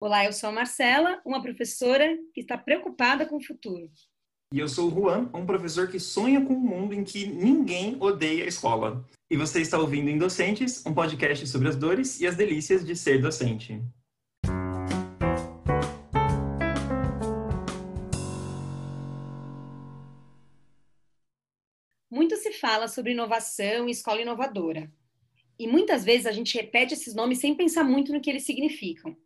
Olá, eu sou a Marcela, uma professora que está preocupada com o futuro. E eu sou o Juan, um professor que sonha com um mundo em que ninguém odeia a escola. E você está ouvindo Indocentes, um podcast sobre as dores e as delícias de ser docente. Muito se fala sobre inovação e escola inovadora. E muitas vezes a gente repete esses nomes sem pensar muito no que eles significam.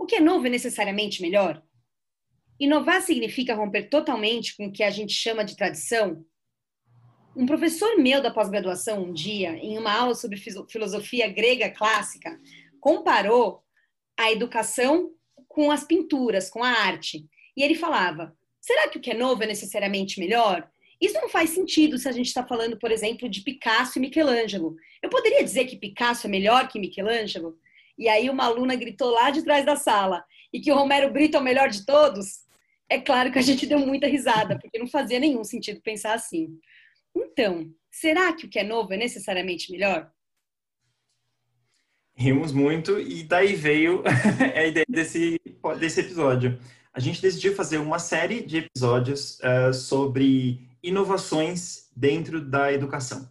O que é novo é necessariamente melhor? Inovar significa romper totalmente com o que a gente chama de tradição? Um professor meu da pós-graduação, um dia, em uma aula sobre filosofia grega clássica, comparou a educação com as pinturas, com a arte. E ele falava: será que o que é novo é necessariamente melhor? Isso não faz sentido se a gente está falando, por exemplo, de Picasso e Michelangelo. Eu poderia dizer que Picasso é melhor que Michelangelo? E aí uma aluna gritou lá de trás da sala e que o Romero Brito é o melhor de todos? É claro que a gente deu muita risada, porque não fazia nenhum sentido pensar assim. Então, será que o que é novo é necessariamente melhor? Rimos muito e daí veio a ideia desse, desse episódio. A gente decidiu fazer uma série de episódios uh, sobre inovações dentro da educação.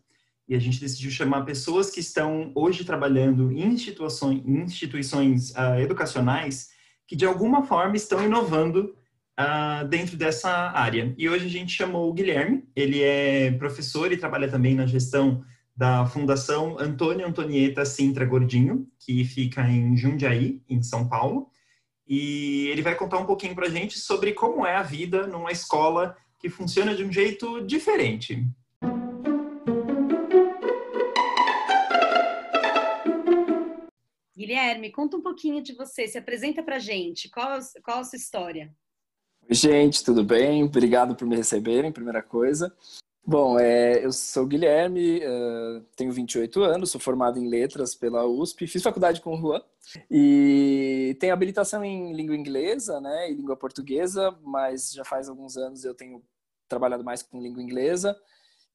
E a gente decidiu chamar pessoas que estão hoje trabalhando em instituições, instituições uh, educacionais que, de alguma forma, estão inovando uh, dentro dessa área. E hoje a gente chamou o Guilherme, ele é professor e trabalha também na gestão da Fundação Antônio Antonieta Sintra Gordinho, que fica em Jundiaí, em São Paulo. E ele vai contar um pouquinho para a gente sobre como é a vida numa escola que funciona de um jeito diferente. Guilherme, conta um pouquinho de você, se apresenta para gente. Qual, qual a sua história? Oi, gente, tudo bem? Obrigado por me receberem, primeira coisa. Bom, é, eu sou o Guilherme, uh, tenho 28 anos, sou formado em letras pela USP, fiz faculdade com o Juan e tenho habilitação em língua inglesa né, e língua portuguesa, mas já faz alguns anos eu tenho trabalhado mais com língua inglesa.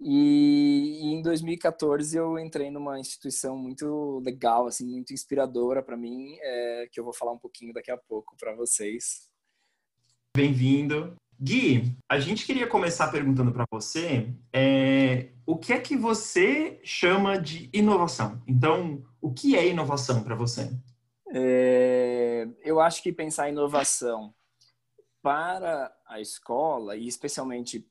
E, e em 2014 eu entrei numa instituição muito legal, assim, muito inspiradora para mim, é, que eu vou falar um pouquinho daqui a pouco para vocês. Bem-vindo. Gui, a gente queria começar perguntando para você é, o que é que você chama de inovação? Então, o que é inovação para você? É, eu acho que pensar inovação para a escola, e especialmente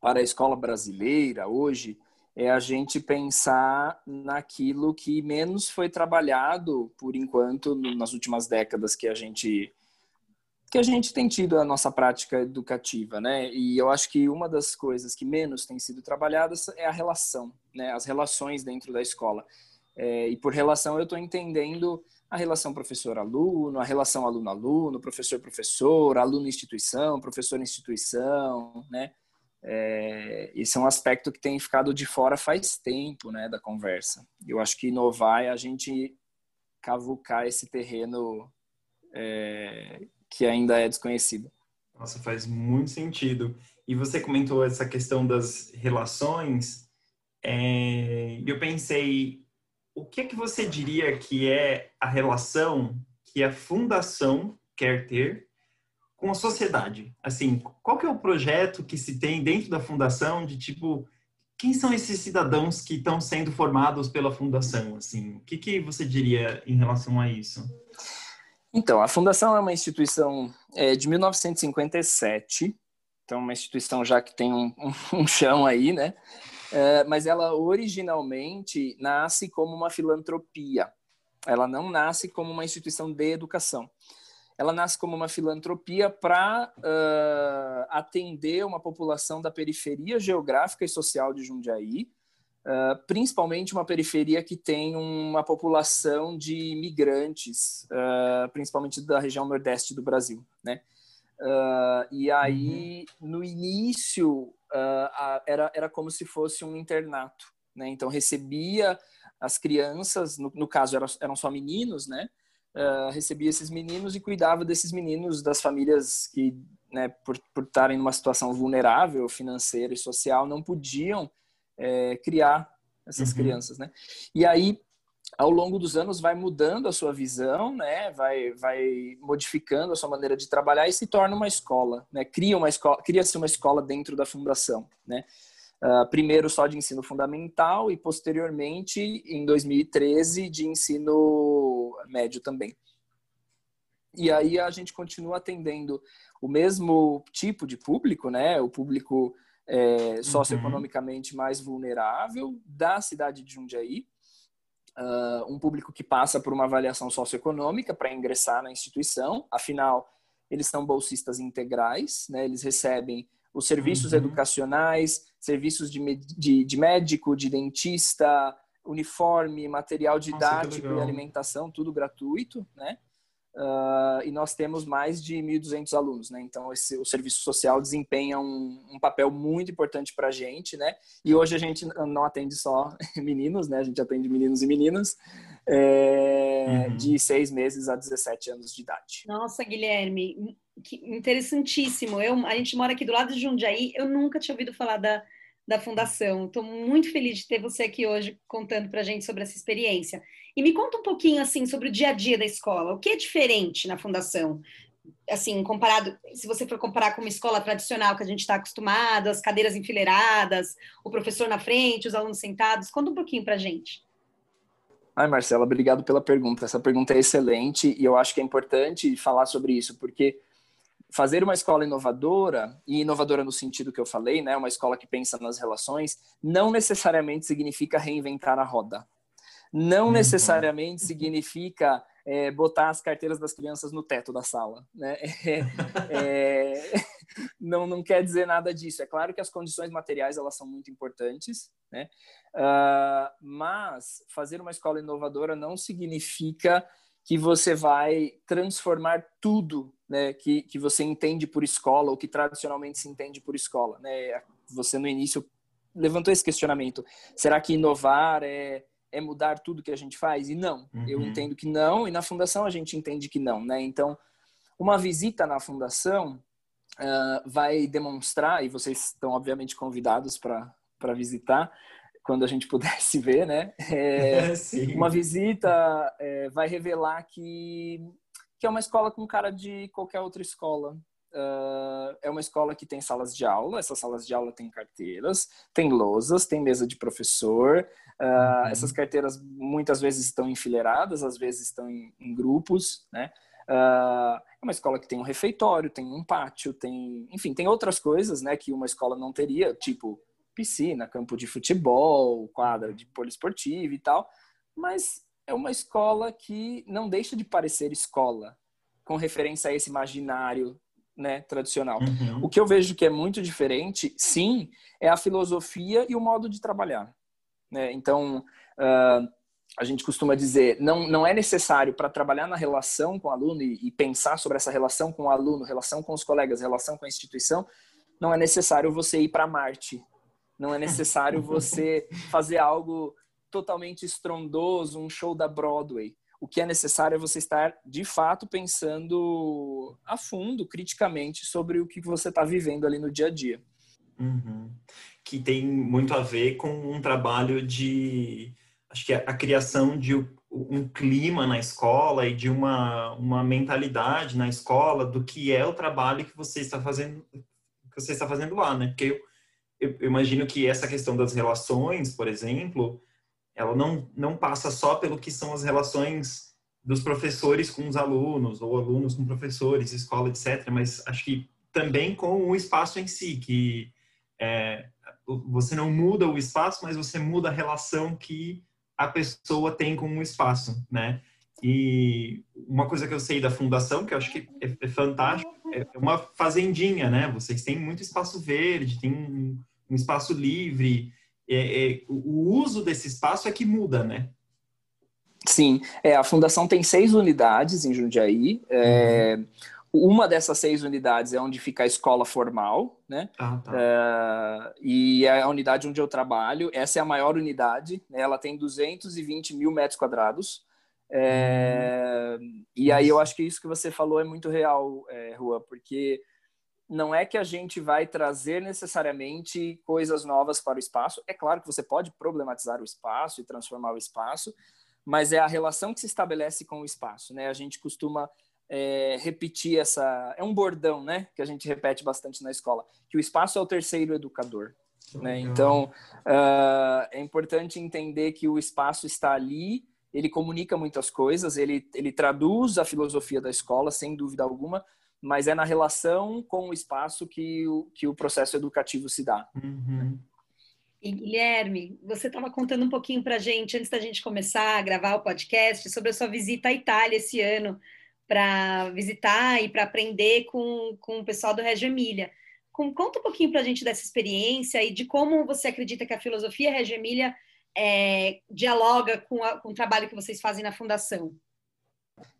para a escola brasileira hoje, é a gente pensar naquilo que menos foi trabalhado por enquanto nas últimas décadas que a gente que a gente tem tido a nossa prática educativa, né? E eu acho que uma das coisas que menos tem sido trabalhadas é a relação, né? As relações dentro da escola. É, e por relação eu estou entendendo a relação professor-aluno, a relação aluno-aluno, professor-professor, aluno-instituição, professor-instituição, né? É, esse é um aspecto que tem ficado de fora faz tempo, né, da conversa. Eu acho que inovar é a gente cavucar esse terreno é, que ainda é desconhecida. Nossa, faz muito sentido. E você comentou essa questão das relações. É, eu pensei, o que é que você diria que é a relação que a fundação quer ter com a sociedade? Assim, qual que é o projeto que se tem dentro da fundação de tipo quem são esses cidadãos que estão sendo formados pela fundação? Assim, o que, que você diria em relação a isso? Então, a Fundação é uma instituição é, de 1957, então uma instituição já que tem um, um, um chão aí, né? É, mas ela originalmente nasce como uma filantropia. Ela não nasce como uma instituição de educação. Ela nasce como uma filantropia para uh, atender uma população da periferia geográfica e social de Jundiaí, Uh, principalmente uma periferia que tem uma população de imigrantes, uh, principalmente da região nordeste do Brasil, né? E aí, uhum. no início, a, era, era como se fosse um internato, né? Então, recebia as crianças, no, no caso eram, eram só meninos, né? Recebia esses meninos e cuidava desses meninos das famílias que, né, por, por estarem numa situação vulnerável financeira e social, não podiam é, criar essas uhum. crianças, né? E aí ao longo dos anos vai mudando a sua visão, né? Vai, vai modificando a sua maneira de trabalhar e se torna uma escola, né? Cria uma escola, cria-se uma escola dentro da fundação, né? Uh, primeiro só de ensino fundamental e posteriormente em 2013 de ensino médio também. E aí a gente continua atendendo o mesmo tipo de público, né? O público é, socioeconomicamente uhum. mais vulnerável da cidade de Jundiaí, uh, um público que passa por uma avaliação socioeconômica para ingressar na instituição, afinal, eles são bolsistas integrais, né? eles recebem os serviços uhum. educacionais, serviços de, de, de, médico, de dentista, uniforme, material didático Nossa, e alimentação, tudo gratuito, né? Uh, e nós temos mais de 1.200 alunos, né? Então, esse, o serviço social desempenha um, um papel muito importante para a gente, né? E hoje a gente não atende só meninos, né? A gente atende meninos e meninas é, uhum. de seis meses a 17 anos de idade. Nossa, Guilherme, que interessantíssimo. Eu, a gente mora aqui do lado de Jundiaí, eu nunca tinha ouvido falar da, da Fundação. Estou muito feliz de ter você aqui hoje contando para a gente sobre essa experiência. E me conta um pouquinho assim sobre o dia a dia da escola. O que é diferente na Fundação? Assim, comparado, se você for comparar com uma escola tradicional que a gente está acostumado, as cadeiras enfileiradas, o professor na frente, os alunos sentados, conta um pouquinho para a gente. Ai, Marcela, obrigado pela pergunta. Essa pergunta é excelente e eu acho que é importante falar sobre isso, porque fazer uma escola inovadora, e inovadora no sentido que eu falei, né, uma escola que pensa nas relações, não necessariamente significa reinventar a roda. Não uhum. necessariamente significa é, botar as carteiras das crianças no teto da sala. Né? É, é, não, não quer dizer nada disso. É claro que as condições materiais elas são muito importantes, né? Uh, mas fazer uma escola inovadora não significa que você vai transformar tudo né, que, que você entende por escola ou que tradicionalmente se entende por escola. Né? Você no início levantou esse questionamento: será que inovar é, é mudar tudo que a gente faz? E não, uhum. eu entendo que não, e na fundação a gente entende que não. Né? Então, uma visita na fundação uh, vai demonstrar, e vocês estão obviamente convidados para visitar, quando a gente pudesse ver, né? É, uma visita é, vai revelar que, que é uma escola com cara de qualquer outra escola. Uh, é uma escola que tem salas de aula, essas salas de aula têm carteiras, tem lousas, tem mesa de professor. Uh, uhum. Essas carteiras muitas vezes estão enfileiradas, às vezes estão em, em grupos, né? Uh, é uma escola que tem um refeitório, tem um pátio, tem, enfim, tem outras coisas, né, que uma escola não teria, tipo piscina, campo de futebol, quadra de poliesportivo e tal, mas é uma escola que não deixa de parecer escola, com referência a esse imaginário né, tradicional. Uhum. O que eu vejo que é muito diferente, sim, é a filosofia e o modo de trabalhar. Né? Então, uh, a gente costuma dizer, não, não é necessário para trabalhar na relação com o aluno e, e, pensar sobre essa relação com o aluno, relação com os colegas, relação com a instituição, não é necessário você ir para Marte não é necessário você fazer algo totalmente estrondoso, um show da Broadway. O que é necessário é você estar, de fato, pensando a fundo, criticamente, sobre o que você está vivendo ali no dia a dia. Uhum. Que tem muito a ver com um trabalho de. Acho que a, a criação de um clima na escola e de uma, uma mentalidade na escola do que é o trabalho que você está fazendo que você está fazendo lá, né? Porque eu, eu, imagino que essa questão das relações, por exemplo, ela não, não passa só pelo que são as relações dos professores com os alunos, ou alunos com professores, escola, etc., mas acho que também com o espaço em si, que é, você não muda o espaço, mas você muda a relação que a pessoa tem com o espaço, né? E uma coisa que eu sei da fundação, que eu acho que é, é fantástico, é uma fazendinha, né? Vocês têm muito espaço verde, tem um, um espaço livre. É, é, o uso desse espaço é que muda, né? Sim, é, a fundação tem seis unidades em Jundiaí. É, uhum. Uma dessas seis unidades é onde fica a escola formal, né? Ah, tá. é, e é a unidade onde eu trabalho. Essa é a maior unidade. Né? Ela tem 220 mil metros quadrados. É, uhum. E aí eu acho que isso que você falou é muito real, é, Rua, porque não é que a gente vai trazer necessariamente coisas novas para o espaço. É claro que você pode problematizar o espaço e transformar o espaço, mas é a relação que se estabelece com o espaço, né? A gente costuma é, repetir essa. É um bordão, né? Que a gente repete bastante na escola, que o espaço é o terceiro educador. Né? Então, uh, é importante entender que o espaço está ali, ele comunica muitas coisas, ele, ele traduz a filosofia da escola, sem dúvida alguma, mas é na relação com o espaço que o, que o processo educativo se dá. Uhum. E Guilherme, você estava contando um pouquinho para a gente, antes da gente começar a gravar o podcast, sobre a sua visita à Itália esse ano, para visitar e para aprender com, com o pessoal do Reggio Emília. Conta um pouquinho para a gente dessa experiência e de como você acredita que a filosofia Reggio Emília é, dialoga com, a, com o trabalho que vocês fazem na Fundação.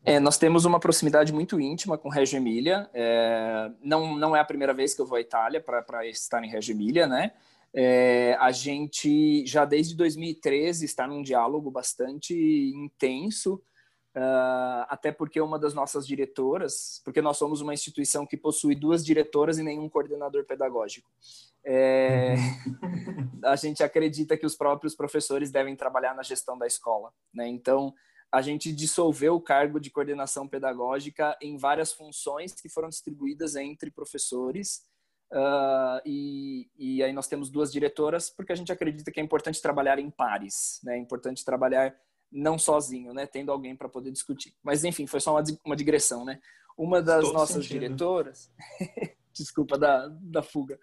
É, nós temos uma proximidade muito íntima com Reggio Emília. É, não, não é a primeira vez que eu vou à Itália para estar em Reggio Emília, né? É, a gente já desde 2013 está num diálogo bastante intenso Uh, até porque uma das nossas diretoras, porque nós somos uma instituição que possui duas diretoras e nenhum coordenador pedagógico. É, a gente acredita que os próprios professores devem trabalhar na gestão da escola. Né? Então, a gente dissolveu o cargo de coordenação pedagógica em várias funções que foram distribuídas entre professores. Uh, e, e, aí nós temos duas diretoras, porque a gente acredita que é importante trabalhar em pares, né? é importante trabalhar não sozinho, né, tendo alguém para poder discutir. Mas enfim, foi só uma, uma digressão, né? Uma das Todo nossas sentido. diretoras, desculpa da, da fuga,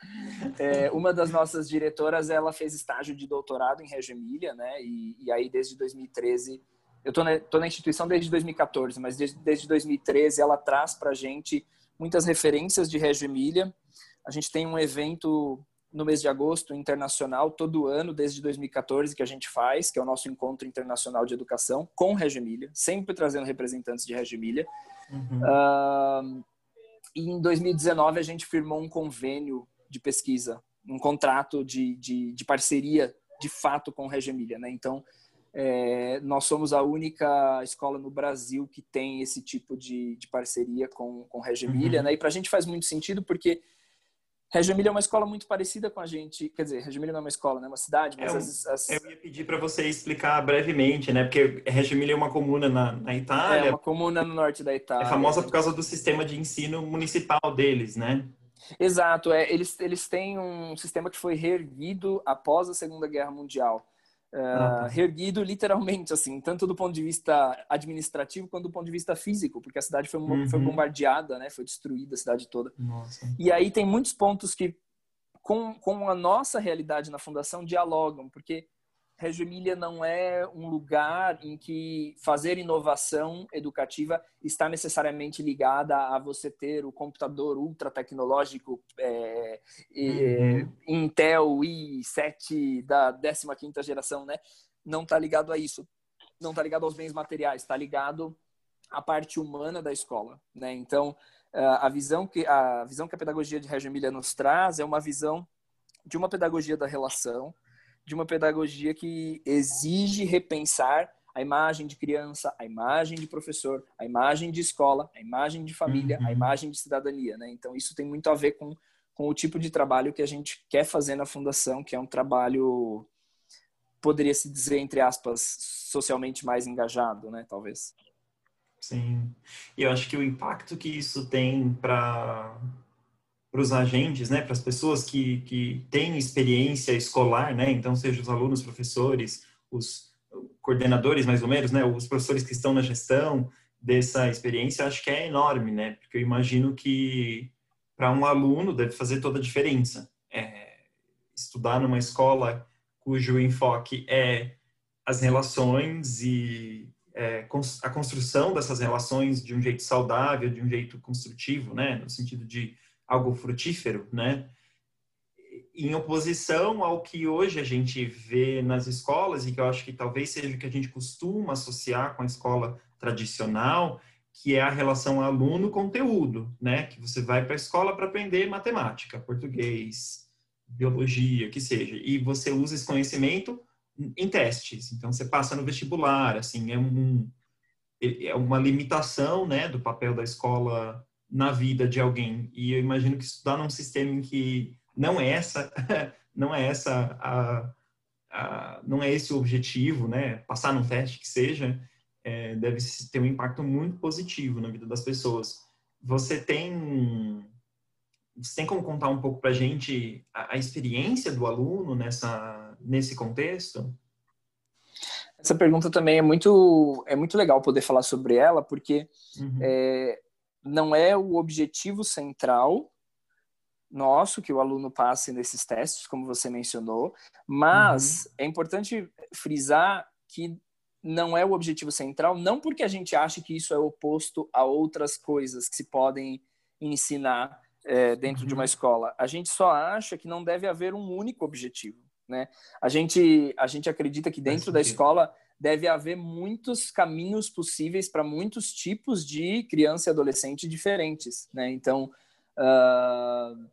é, uma das nossas diretoras, ela fez estágio de doutorado em Reggio Emília, né? E, e aí desde 2013, eu tô na, na instituição desde 2014, mas desde, desde 2013 ela traz para gente muitas referências de Reggio Emília. A gente tem um evento no mês de agosto internacional, todo ano, desde 2014, que a gente faz, que é o nosso encontro internacional de educação com Reggio Emília, sempre trazendo representantes de Reggio Emília. Uhum. Uh, e em 2019 a gente firmou um convênio de pesquisa, um contrato de, de, de parceria de fato com Reggio Emília. Né? Então, é, nós somos a única escola no Brasil que tem esse tipo de, de parceria com, com Reggio Emília. Uhum. Né? E para a gente faz muito sentido porque Reggio Emília é uma escola muito parecida com a gente, quer dizer, Reggio Emília não é uma escola, né, é uma cidade, mas é, as, as... Eu ia pedir para você explicar brevemente, né, porque Reggio Emília é uma comuna na, na Itália. É uma comuna no norte da Itália. É famosa por causa do sistema de ensino municipal deles, né? Exato, é, eles, eles têm um sistema que foi reerguido após a Segunda Guerra Mundial. Uh, reerguido literalmente, assim, tanto do ponto de vista administrativo quanto do ponto de vista físico, porque a cidade foi, uhum. foi bombardeada, né? Foi destruída a cidade toda. Nossa. E aí tem muitos pontos que com, com a nossa realidade na fundação dialogam, porque Reggio Emília não é um lugar em que fazer inovação educativa está necessariamente ligada a você ter o computador ultra tecnológico é, uhum. Intel i7 da 15ª geração, né? Não está ligado a isso. Não está ligado aos bens materiais, está ligado à parte humana da escola, né? Então, a visão que a visão que a pedagogia de Reggio Emília nos traz é uma visão de uma pedagogia da relação, de uma pedagogia que exige repensar a imagem de criança, a imagem de professor, a imagem de escola, a imagem de família, uhum. a imagem de cidadania. Né? Então, isso tem muito a ver com, com o tipo de trabalho que a gente quer fazer na Fundação, que é um trabalho, poderia se dizer, entre aspas, socialmente mais engajado, né? talvez. Sim. E eu acho que o impacto que isso tem para para os agentes, né, para as pessoas que, que têm experiência escolar, né, então seja os alunos, professores, os coordenadores mais ou menos, né, os professores que estão na gestão dessa experiência, acho que é enorme, né, porque eu imagino que para um aluno deve fazer toda a diferença. É, estudar numa escola cujo enfoque é as relações e é, a construção dessas relações de um jeito saudável, de um jeito construtivo, né, no sentido de algo frutífero, né? Em oposição ao que hoje a gente vê nas escolas, e que eu acho que talvez seja o que a gente costuma associar com a escola tradicional, que é a relação aluno-conteúdo, né? Que você vai para a escola para aprender matemática, português, biologia, que seja, e você usa esse conhecimento em testes. Então você passa no vestibular, assim, é um é uma limitação, né, do papel da escola na vida de alguém. E eu imagino que estudar num sistema em que não é essa, não é essa a, ah, não é esse o objetivo, né? Passar num teste que seja, é, deve ter um impacto muito positivo na vida das pessoas. Você tem você tem como contar um pouco para a gente a experiência do aluno nessa, nesse contexto? Essa pergunta também é muito, é muito legal poder falar sobre ela, porque uhum. é, não é o objetivo central nosso que o aluno passe nesses testes, como você mencionou, mas uhum. é importante frisar que não é o objetivo central, não porque a gente acha que isso é oposto a outras coisas que se podem ensinar é, dentro uhum. de uma uhum. escola. A gente só acha que não deve haver um único objetivo, né? A gente, a gente acredita que dentro da escola deve haver muitos caminhos possíveis para muitos tipos de criança e adolescente diferentes, né? Então, uh,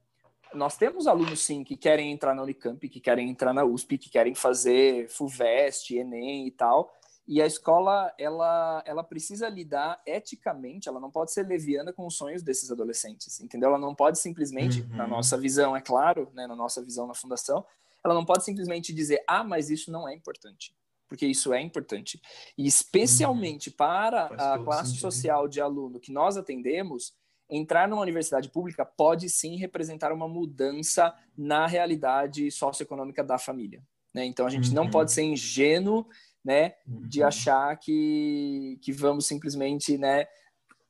nós temos alunos, sim, que querem entrar na Unicamp, que querem entrar na USP, que querem fazer FUVEST, ENEM e tal, e a escola, ela, ela precisa lidar eticamente, ela não pode ser leviana com os sonhos desses adolescentes, entendeu? Ela não pode simplesmente, uhum. na nossa visão, é claro, né, na nossa visão na fundação, ela não pode simplesmente dizer, ah, mas isso não é importante, porque isso é importante. E especialmente uhum. para a classe sentido. social de aluno que nós atendemos, entrar numa universidade pública pode sim representar uma mudança na realidade socioeconômica da família. Né? Então a gente uhum. não pode ser ingênuo né, de uhum. achar que, que vamos simplesmente, né,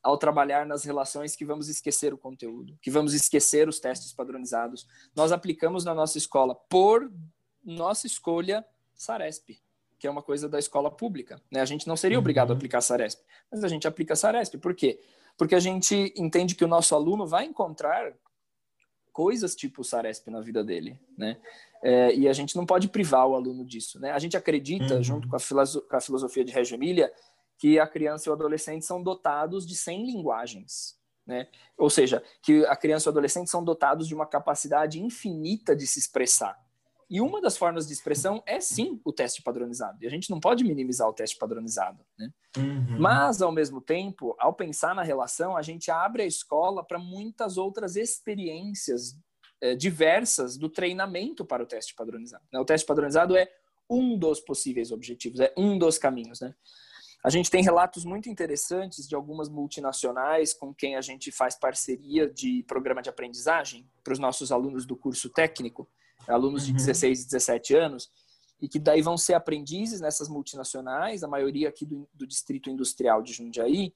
ao trabalhar nas relações, que vamos esquecer o conteúdo, que vamos esquecer os testes padronizados. Nós aplicamos na nossa escola, por nossa escolha, Saresp, que é uma coisa da escola pública. Né? A gente não seria obrigado a uhum. aplicar Saresp, mas a gente aplica Saresp. Por quê? Porque a gente entende que o nosso aluno vai encontrar coisas tipo Saresp na vida dele, né? É, e a gente não pode privar o aluno disso, né? A gente acredita, uhum. junto com a, com a, filosofia de Reggio Emilia, que a criança e o adolescente são dotados de 100 linguagens, né? Ou seja, que a criança e o adolescente são dotados de uma capacidade infinita de se expressar. E uma das formas de expressão é sim o teste padronizado. E a gente não pode minimizar o teste padronizado. Né? Uhum. Mas, ao mesmo tempo, ao pensar na relação, a gente abre a escola para muitas outras experiências é, diversas do treinamento para o teste padronizado. Né? O teste padronizado é um dos possíveis objetivos, é um dos caminhos. Né? A gente tem relatos muito interessantes de algumas multinacionais com quem a gente faz parceria de programa de aprendizagem para os nossos alunos do curso técnico, alunos de 16 e 17 anos, e que daí vão ser aprendizes nessas multinacionais, a maioria aqui do, do Distrito Industrial de Jundiaí,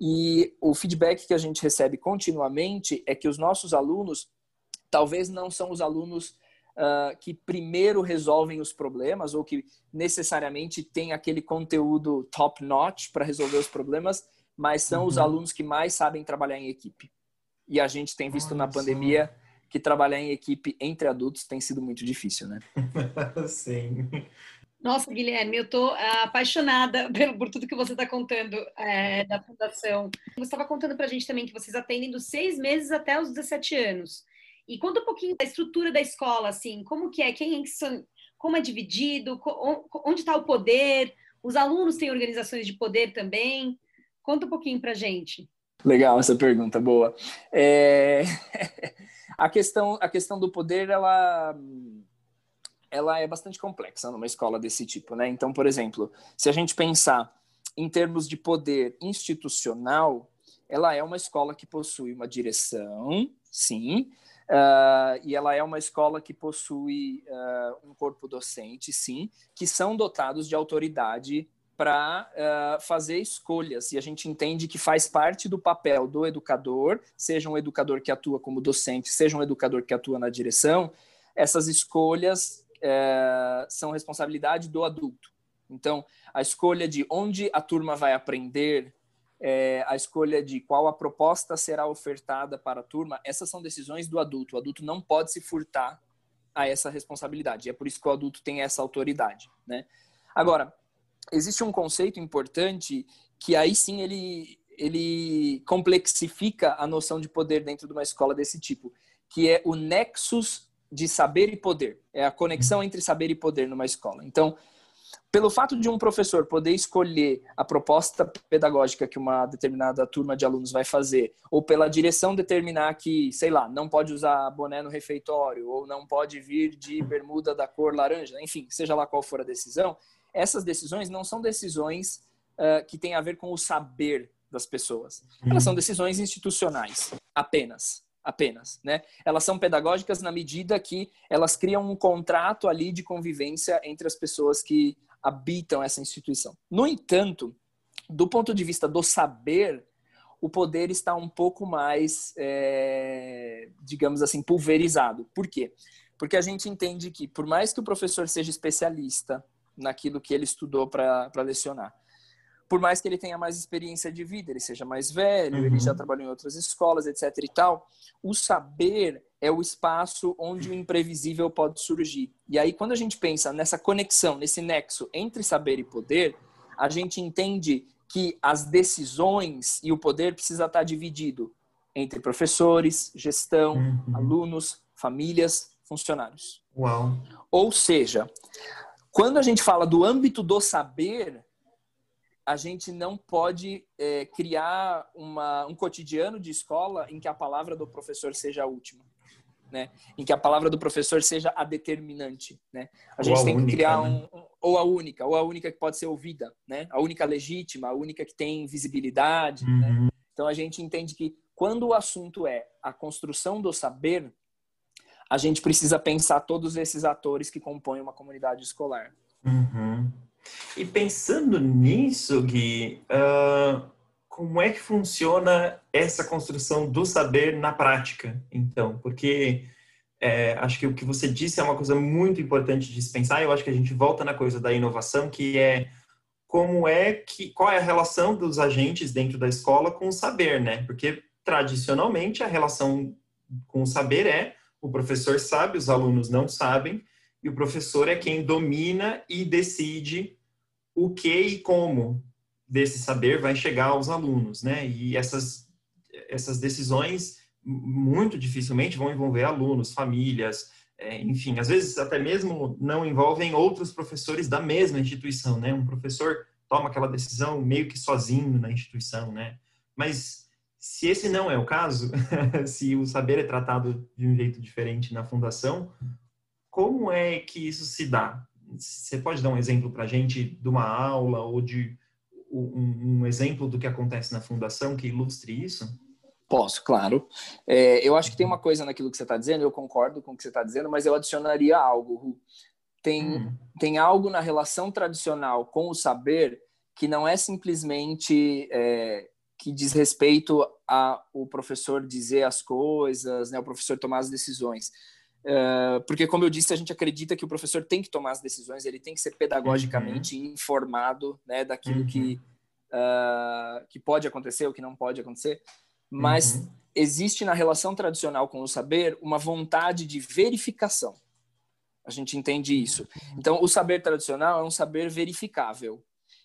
e o feedback que a gente recebe continuamente é que os nossos alunos talvez não são os alunos uh, que primeiro resolvem os problemas ou que necessariamente têm aquele conteúdo top notch para resolver os problemas, mas são uhum. os alunos que mais sabem trabalhar em equipe. E a gente tem visto na pandemia que trabalhar em equipe entre adultos tem sido muito difícil, né? Sim. Nossa, Guilherme, eu estou ah, apaixonada por, tudo que você está contando é, da fundação. Você estava contando para a gente também que vocês atendem dos seis meses até os 17 anos. E conta um pouquinho da estrutura da escola, assim, como que é, quem é que são, como é dividido, onde está o poder, os alunos têm organizações de poder também. Conta um pouquinho para gente. Legal essa pergunta, boa. É... a questão, a questão do poder, ela, ela é bastante complexa numa escola desse tipo, né? Então, por exemplo, se a gente pensar em termos de poder institucional, ela é uma escola que possui uma direção, sim, Uh, e ela é uma escola que possui uh, um corpo docente, sim, que são dotados de autoridade para uh, fazer escolhas. E a gente entende que faz parte do papel do educador, seja um educador que atua como docente, seja um educador que atua na direção, essas escolhas eh, são responsabilidade do adulto. Então, a escolha de onde a turma vai aprender, é, a escolha de qual a proposta será ofertada para a turma, essas são decisões do adulto. O adulto não pode se furtar a essa responsabilidade. É por isso que o adulto tem essa autoridade, né? Agora, existe um conceito importante que aí sim ele ele complexifica a noção de poder dentro de uma escola desse tipo, que é o nexus de saber e poder. É a conexão entre saber e poder numa escola. Então, pelo fato de um professor poder escolher a proposta pedagógica que uma determinada turma de alunos vai fazer, ou pela direção determinar que, sei lá, não pode usar boné no refeitório, ou não pode vir de bermuda da cor laranja, enfim, seja lá qual for a decisão, essas decisões não são decisões uh, que têm a ver com o saber das pessoas. Elas são decisões institucionais, apenas apenas, né? Elas são pedagógicas na medida que elas criam um contrato ali de convivência entre as pessoas que habitam essa instituição. No entanto, do ponto de vista do saber, o poder está um pouco mais, é, digamos assim, pulverizado. Por quê? Porque a gente entende que, por mais que o professor seja especialista naquilo que ele estudou para lecionar, por mais que ele tenha mais experiência de vida, ele seja mais velho, uhum. ele já trabalhou em outras escolas, etc e tal, o saber é o espaço onde o imprevisível pode surgir. E aí, quando a gente pensa nessa conexão, nesse nexo entre saber e poder, a gente entende que as decisões e o poder precisa estar dividido entre professores, gestão, uhum. alunos, famílias, funcionários. Uau. Ou seja, quando a gente fala do âmbito do saber, a gente não pode é, criar uma, um cotidiano de escola em que a palavra do professor seja a última. Né? Em que a palavra do professor seja a determinante, né? A gente a tem única, que criar né? um, né? um, ou a única, ou a única que pode ser ouvida, né? A única legítima, a única que tem visibilidade, né? uhum. né? Então a gente entende que quando o assunto é a construção do saber, a gente precisa pensar todos esses atores que compõem uma comunidade escolar. Uhum. E pensando nisso, Gui, uh, como é que funciona essa construção do saber na prática, então? Porque é, acho que o que você disse é uma coisa muito importante de se pensar. Eu acho que a gente volta na coisa da inovação, que é como é que qual é a relação dos agentes dentro da escola com o saber, né? Porque tradicionalmente a relação com o saber é o professor sabe, os alunos não sabem, e o professor é quem domina e decide o que e como desse saber vai chegar aos alunos, né? E essas, essas decisões muito dificilmente vão envolver alunos, famílias, é, enfim, às vezes até mesmo não envolvem outros professores da mesma instituição, né? Um professor toma aquela decisão meio que sozinho na instituição, né? Mas se esse não é o caso, se o saber é tratado de um jeito diferente na fundação, como é que isso se dá? Você pode dar um exemplo para a gente de uma aula ou de um, um, exemplo do que acontece na fundação que ilustre isso? Posso, claro. É, eu acho que tem uma coisa naquilo que você está dizendo, eu concordo com o que você está dizendo, mas eu adicionaria algo. Tem, hum. tem algo na relação tradicional com o saber que não é simplesmente é, que diz respeito a o professor dizer as coisas, né, o professor tomar as decisões Uh, porque, como eu disse, a gente acredita que o professor tem que tomar as decisões, ele tem que ser pedagogicamente uhum. informado né, daquilo uhum. que, uh, que pode acontecer, o que não pode acontecer. Mas uhum. existe na relação tradicional com o saber uma vontade de verificação. A gente entende isso. Então, o saber tradicional é um saber verificável.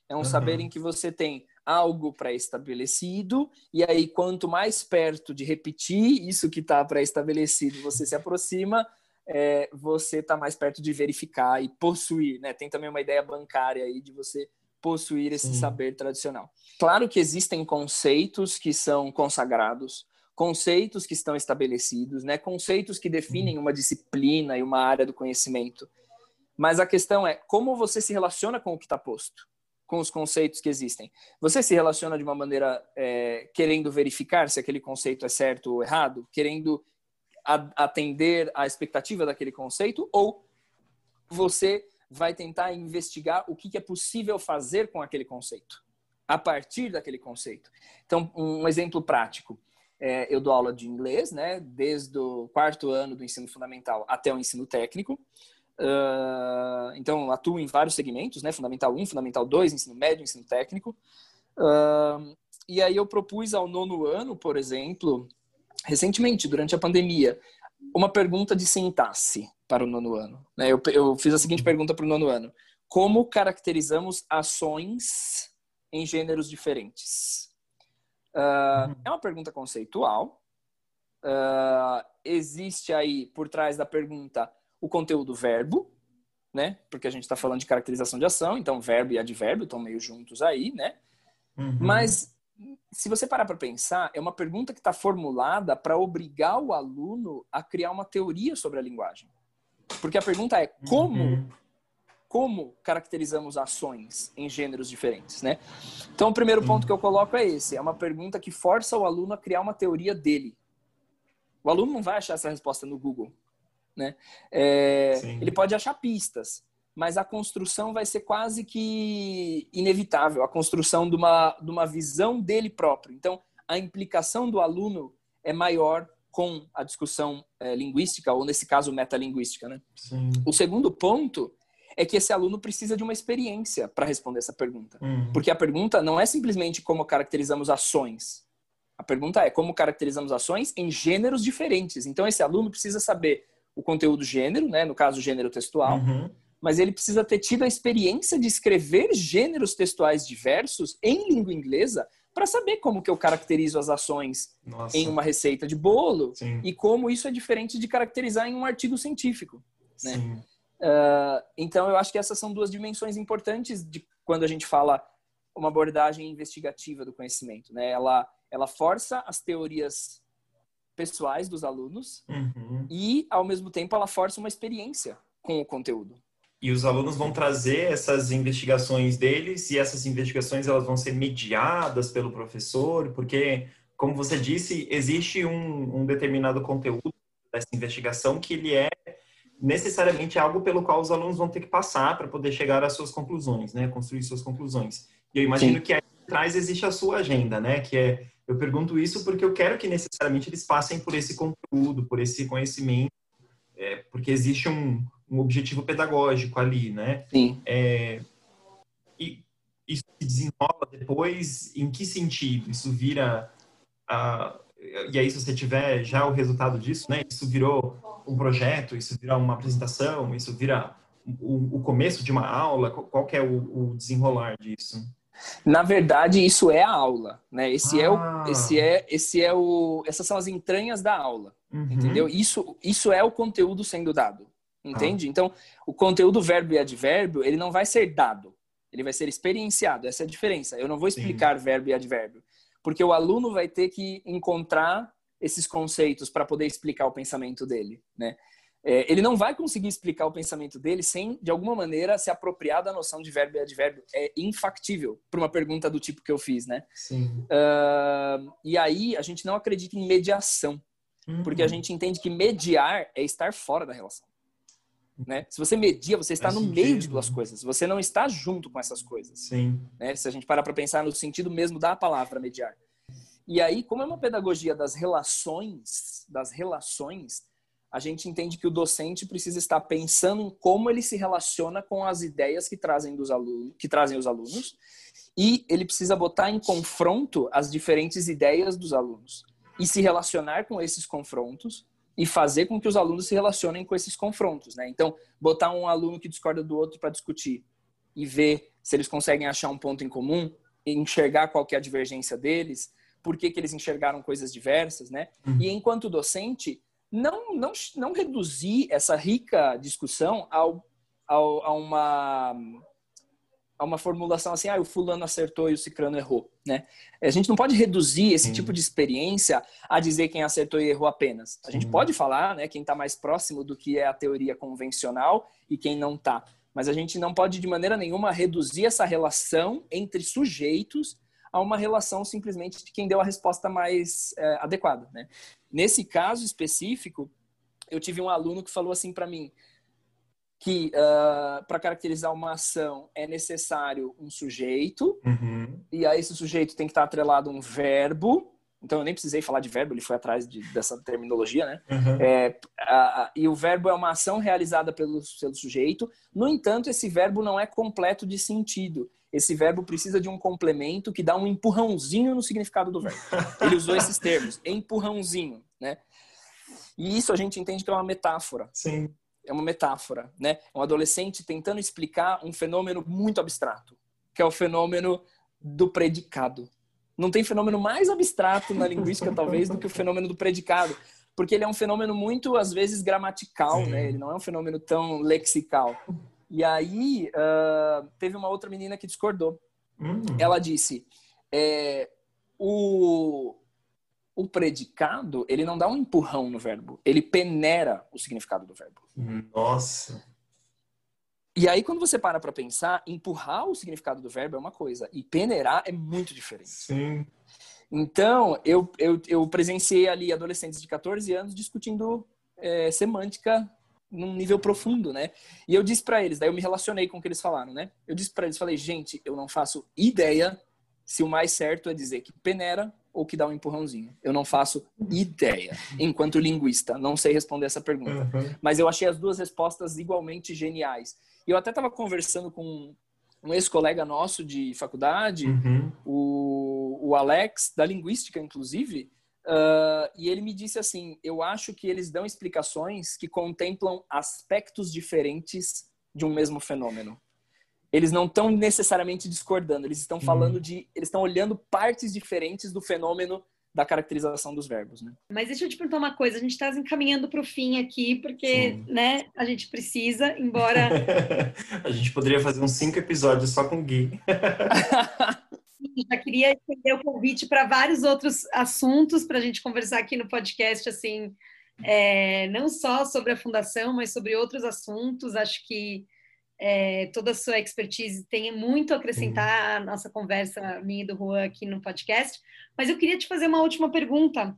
É um saber em que você tem algo pré-estabelecido, e aí quanto mais perto de repetir isso que está pré-estabelecido você se aproxima, é, você está mais perto de verificar e possuir, né? Tem também uma ideia bancária aí de você possuir esse Sim. saber tradicional. Claro que existem conceitos que são consagrados, conceitos que estão estabelecidos, né? Conceitos que definem uma disciplina e uma área do conhecimento. Mas a questão é como você se relaciona com o que está posto com os conceitos que existem. Você se relaciona de uma maneira é, querendo verificar se aquele conceito é certo ou errado, querendo atender à expectativa daquele conceito, ou você vai tentar investigar o que é possível fazer com aquele conceito, a partir daquele conceito. Então, um exemplo prático. É, eu dou aula de inglês, né, desde o quarto ano do ensino fundamental até o ensino técnico. Uh, então, atuo em vários segmentos, né? Fundamental 1, Fundamental 2, ensino médio, ensino técnico. Uh, e aí eu propus ao nono ano, por exemplo, recentemente, durante a pandemia, uma pergunta de sintaxe para o nono ano. Né? Eu, eu fiz a seguinte pergunta para o nono ano. Como caracterizamos ações em gêneros diferentes? Uh, é uma pergunta conceitual. existe aí, por trás da pergunta, o conteúdo verbo, né? Porque a gente está falando de caracterização de ação, então verbo e advérbio estão meio juntos aí, né? Uhum. Mas se você parar para pensar, é uma pergunta que está formulada para obrigar o aluno a criar uma teoria sobre a linguagem. Porque a pergunta é como uhum. como caracterizamos ações em gêneros diferentes, né? Então o primeiro ponto uhum. que eu coloco é esse, é uma pergunta que força o aluno a criar uma teoria dele. O aluno não vai achar essa resposta no Google, né? É, ele pode achar pistas, mas a construção vai ser quase que inevitável, a construção de uma, de uma visão dele próprio. Então, a implicação do aluno é maior com a discussão é, linguística, ou nesse caso, metalinguística. Né? Sim. O segundo ponto é que esse aluno precisa de uma experiência para responder essa pergunta. Uhum. Porque a pergunta não é simplesmente como caracterizamos ações. A pergunta é como caracterizamos ações em gêneros diferentes. Então, esse aluno precisa saber o conteúdo gênero, né? no caso, gênero textual, uhum. mas ele precisa ter tido a experiência de escrever gêneros textuais diversos em língua inglesa para saber como que eu caracterizo as ações Nossa. em uma receita de bolo Sim. e como isso é diferente de caracterizar em um artigo científico. Né? Uh, então, eu acho que essas são duas dimensões importantes de quando a gente fala uma abordagem investigativa do conhecimento. Né? Ela, ela força as teorias pessoais dos alunos uhum. e, ao mesmo tempo, ela força uma experiência com o conteúdo. E os alunos vão trazer essas investigações deles e essas investigações elas vão ser mediadas pelo professor, porque, como você disse, existe um, um determinado conteúdo dessa investigação que ele é necessariamente algo pelo qual os alunos vão ter que passar para poder chegar às suas conclusões, né? Construir suas conclusões. E eu imagino Sim. que aí atrás existe a sua agenda, né? Que é eu pergunto isso porque eu quero que necessariamente eles passem por esse conteúdo, por esse conhecimento, é, porque existe um, um, objetivo pedagógico ali, né? Sim. É, e isso se desenrola depois, em que sentido? Isso vira... A, e aí, se você tiver já o resultado disso, né? Isso virou um projeto, isso vira uma apresentação, isso vira o, o começo de uma aula? Qual, é o, o desenrolar disso? Na verdade, isso é a aula, né? Esse ah. é o, esse é, esse é o, essas são as entranhas da aula, uhum. entendeu? Isso, isso é o conteúdo sendo dado, entende? Ah. Então, o conteúdo verbo e advérbio, ele não vai ser dado, ele vai ser experienciado. Essa é a diferença. Eu não vou explicar Sim. verbo e advérbio, porque o aluno vai ter que encontrar esses conceitos para poder explicar o pensamento dele, né? É, ele não vai conseguir explicar o pensamento dele sem, de alguma maneira, se apropriar da noção de verbo e advérbio. É infactível para uma pergunta do tipo que eu fiz, né? Sim. Uh, e aí, a gente não acredita em mediação. Uhum. Porque a gente entende que mediar é estar fora da relação. Né? Se você media, você está no sentido. meio de duas coisas. Você não está junto com essas coisas. Sim. Né? Se a gente parar para pensar no sentido mesmo da palavra mediar. E aí, como é uma pedagogia das relações, das relações, a gente entende que o docente precisa estar pensando em como ele se relaciona com as ideias que trazem dos alunos, que trazem os alunos, e ele precisa botar em confronto as diferentes ideias dos alunos e se relacionar com esses confrontos e fazer com que os alunos se relacionem com esses confrontos, né? Então, botar um aluno que discorda do outro para discutir e ver se eles conseguem achar um ponto em comum, enxergar qual é a divergência deles, por que, que eles enxergaram coisas diversas, né? Uhum. E enquanto docente, não, não, não reduzir essa rica discussão ao, ao, a, uma, a uma formulação assim, ah, o fulano acertou e o cicrano errou, né? A gente não pode reduzir esse tipo de experiência a dizer quem acertou e errou apenas. A gente pode falar, né, quem está mais próximo do que é a teoria convencional e quem não está. Mas a gente não pode de maneira nenhuma reduzir essa relação entre sujeitos a uma relação simplesmente de quem deu a resposta mais é, adequada, né? Nesse caso específico, eu tive um aluno que falou assim para mim que uh, ah, para caracterizar uma ação é necessário um sujeito uhum. e a esse sujeito tem que estar atrelado um verbo. Então eu nem precisei falar de verbo, ele foi atrás de, dessa terminologia, né? Uhum. É, a, a, e o verbo é uma ação realizada pelo, pelo sujeito. No entanto, esse verbo não é completo de sentido esse verbo precisa de um complemento que dá um empurrãozinho no significado do verbo. Ele usou esses termos, empurrãozinho, né? E isso a gente entende que é uma metáfora. Sim. É uma metáfora, né? Um adolescente tentando explicar um fenômeno muito abstrato, que é o fenômeno do predicado. Não tem fenômeno mais abstrato na linguística, talvez, do que o fenômeno do predicado. Porque ele é um fenômeno muito, às vezes, gramatical, Sim. né? Ele não é um fenômeno tão lexical. E aí uh, teve uma outra menina que discordou. Hum. Ela disse: é, o, o predicado ele não dá um empurrão no verbo, ele peneira o significado do verbo. Nossa. E aí, quando você para para pensar, empurrar o significado do verbo é uma coisa, e peneirar é muito diferente. Sim. Então, eu, eu, eu presenciei ali adolescentes de 14 anos discutindo é, semântica num nível profundo, né? E eu disse para eles, daí eu me relacionei com o que eles falaram, né? Eu disse para eles, falei, gente, eu não faço ideia se o mais certo é dizer que peneira ou que dá um empurrãozinho. Eu não faço ideia, enquanto linguista, não sei responder essa pergunta. Uhum. Mas eu achei as duas respostas igualmente geniais. E eu até estava conversando com um ex-colega nosso de faculdade, uhum. o, o Alex, da linguística, inclusive, uh, e ele me disse assim: eu acho que eles dão explicações que contemplam aspectos diferentes de um mesmo fenômeno. Eles não estão necessariamente discordando, eles estão falando uhum. de. Eles estão olhando partes diferentes do fenômeno da caracterização dos verbos, né? Mas deixa eu te perguntar uma coisa, a gente está encaminhando para o fim aqui, porque, Sim. né, a gente precisa, embora... a gente poderia fazer uns cinco episódios só com o Gui. Já queria estender o convite para vários outros assuntos para a gente conversar aqui no podcast, assim, é, não só sobre a fundação, mas sobre outros assuntos. Acho que é, toda a sua expertise tem muito a acrescentar à nossa conversa, minha e do Juan, aqui no podcast. Mas eu queria te fazer uma última pergunta.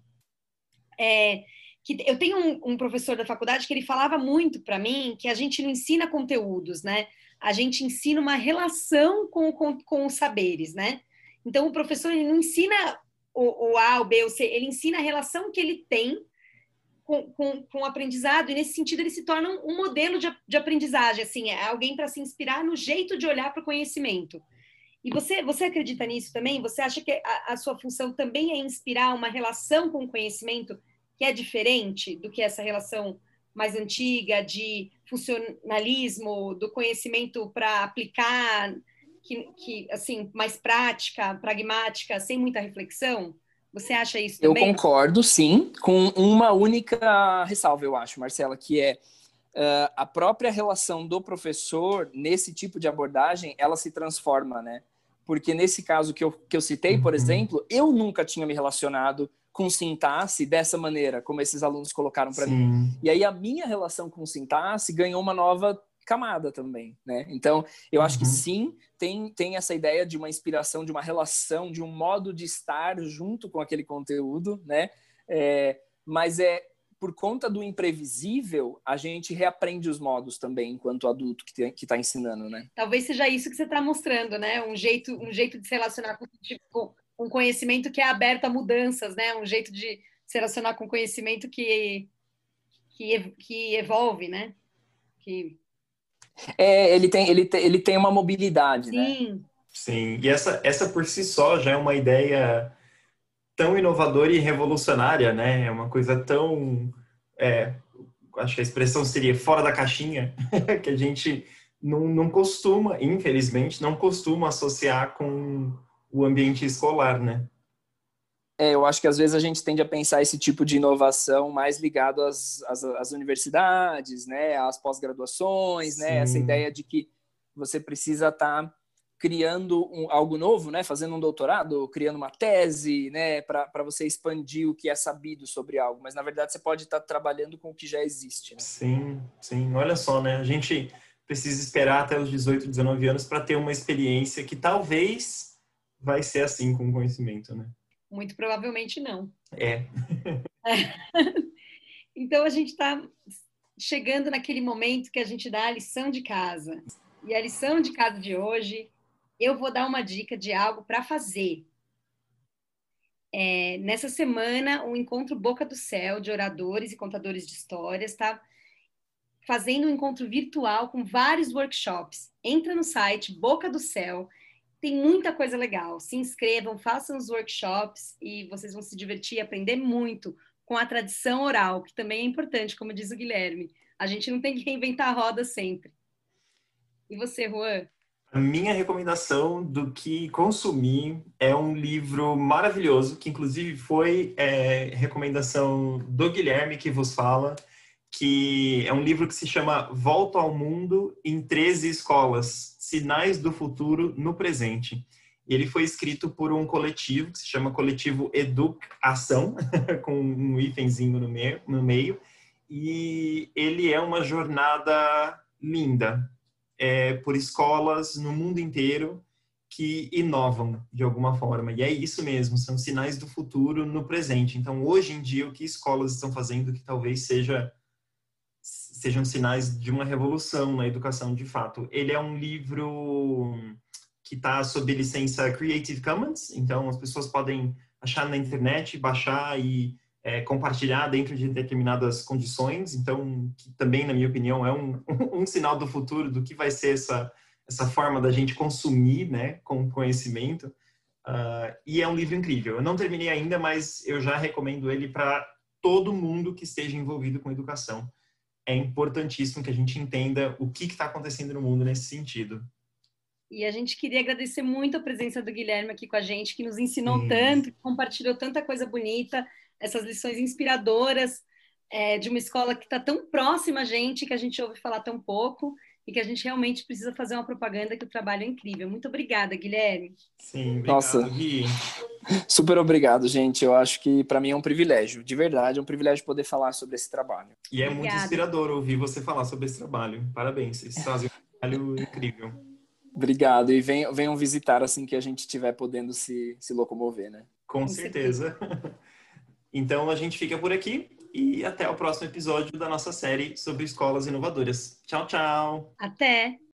É, que eu tenho um, um, professor da faculdade que ele falava muito para mim que a gente não ensina conteúdos, né? A gente ensina uma relação com, com, com os saberes, né? Então, o professor ele não ensina o, o A, o B, o C, ele ensina a relação que ele tem com, com, com o aprendizado, e nesse sentido ele se torna um modelo de, de aprendizagem, assim, é alguém para se inspirar no jeito de olhar para o conhecimento. E você, você acredita nisso também? Você acha que a, a, sua função também é inspirar uma relação com o conhecimento que é diferente do que essa relação mais antiga de funcionalismo, do conhecimento para aplicar, que, que, assim, mais prática, pragmática, sem muita reflexão? Você acha isso também? Eu concordo, sim, com uma única ressalva, eu acho, Marcela, que é uh, a própria relação do professor nesse tipo de abordagem, ela se transforma, né? Porque nesse caso que eu, que eu citei, por uhum. exemplo, eu nunca tinha me relacionado com sintaxe dessa maneira, como esses alunos colocaram para mim. E aí a minha relação com sintaxe ganhou uma nova camada também, né? Então, eu acho que uhum. sim, tem, tem essa ideia de uma inspiração, de uma relação, de um modo de estar junto com aquele conteúdo, né? É, mas é por conta do imprevisível, a gente reaprende os modos também enquanto adulto que está ensinando, né? Talvez seja isso que você está mostrando, né? Um jeito, um jeito de se relacionar com tipo, um conhecimento que é aberto a mudanças, né? Um jeito de se relacionar com conhecimento que que, que evolve, né? Que é, ele tem, ele tem, ele tem uma mobilidade, né? Sim. né? Sim, e essa, essa por si só já é uma ideia tão inovadora e revolucionária, né? É uma coisa tão. É, acho que a expressão seria fora da caixinha, que a gente não, não costuma, infelizmente, não costuma associar com o ambiente escolar, né? É, eu acho que às vezes a gente tende a pensar esse tipo de inovação mais ligado às, às, às universidades, né, às pós-graduações, né, essa ideia de que você precisa estar tá criando um, algo novo, né, fazendo um doutorado, criando uma tese, né, para você expandir o que é sabido sobre algo, mas na verdade você pode estar tá trabalhando com o que já existe. Né? Sim, sim. Olha só, né, a gente precisa esperar até os 18, 19 anos para ter uma experiência que talvez vai ser assim com o conhecimento, né? Muito provavelmente não. É. então a gente está chegando naquele momento que a gente dá a lição de casa. E a lição de casa de hoje, eu vou dar uma dica de algo para fazer. É, nessa semana, o encontro Boca do Céu de oradores e contadores de histórias está fazendo um encontro virtual com vários workshops. Entra no site Boca do Céu tem muita coisa legal. Se inscrevam, façam os workshops e vocês vão se divertir e aprender muito com a tradição oral, que também é importante, como diz o Guilherme. A gente não tem que reinventar a roda sempre. E você, Juan? A minha recomendação do que consumir é um livro maravilhoso, que inclusive foi é, recomendação do Guilherme que vos fala, que é um livro que se chama Volta ao Mundo em 13 Escolas, Sinais do Futuro no Presente. Ele foi escrito por um coletivo que se chama Coletivo Educação, com um hífenzinho no meio, no meio. E ele é uma jornada linda é, por escolas no mundo inteiro que inovam de alguma forma. E é isso mesmo, são sinais do futuro no presente. Então, hoje em dia, o que escolas estão fazendo que talvez seja sejam sinais de uma revolução na educação de fato. Ele é um livro que está sob licença Creative Commons, então as pessoas podem achar na internet, baixar e é, compartilhar dentro de determinadas condições. Então, também, na minha opinião, é um, um sinal do futuro do que vai ser essa, essa forma da gente consumir né, com conhecimento. Uh, e é um livro incrível. Eu não terminei ainda, mas eu já recomendo ele para todo mundo que esteja envolvido com educação é importantíssimo que a gente entenda o que está acontecendo no mundo nesse sentido. E a gente queria agradecer muito a presença do Guilherme aqui com a gente, que nos ensinou tanto, compartilhou tanta coisa bonita, essas lições inspiradoras é, de uma escola que está tão próxima a gente, que a gente ouve falar tão pouco e que a gente realmente precisa fazer uma propaganda que o trabalho é incrível. Muito obrigada, Guilherme. Sim, obrigado, Nossa. Gui. Super obrigado, gente. Eu acho que para mim é um privilégio, de verdade, é um privilégio poder falar sobre esse trabalho. E é Obrigada. muito inspirador ouvir você falar sobre esse trabalho. Parabéns, vocês fazem um trabalho incrível. Obrigado. E venham, venham visitar assim que a gente estiver podendo se, se locomover, né? Com, Com certeza. certeza. então a gente fica por aqui e até o próximo episódio da nossa série sobre escolas inovadoras. Tchau, tchau. Até.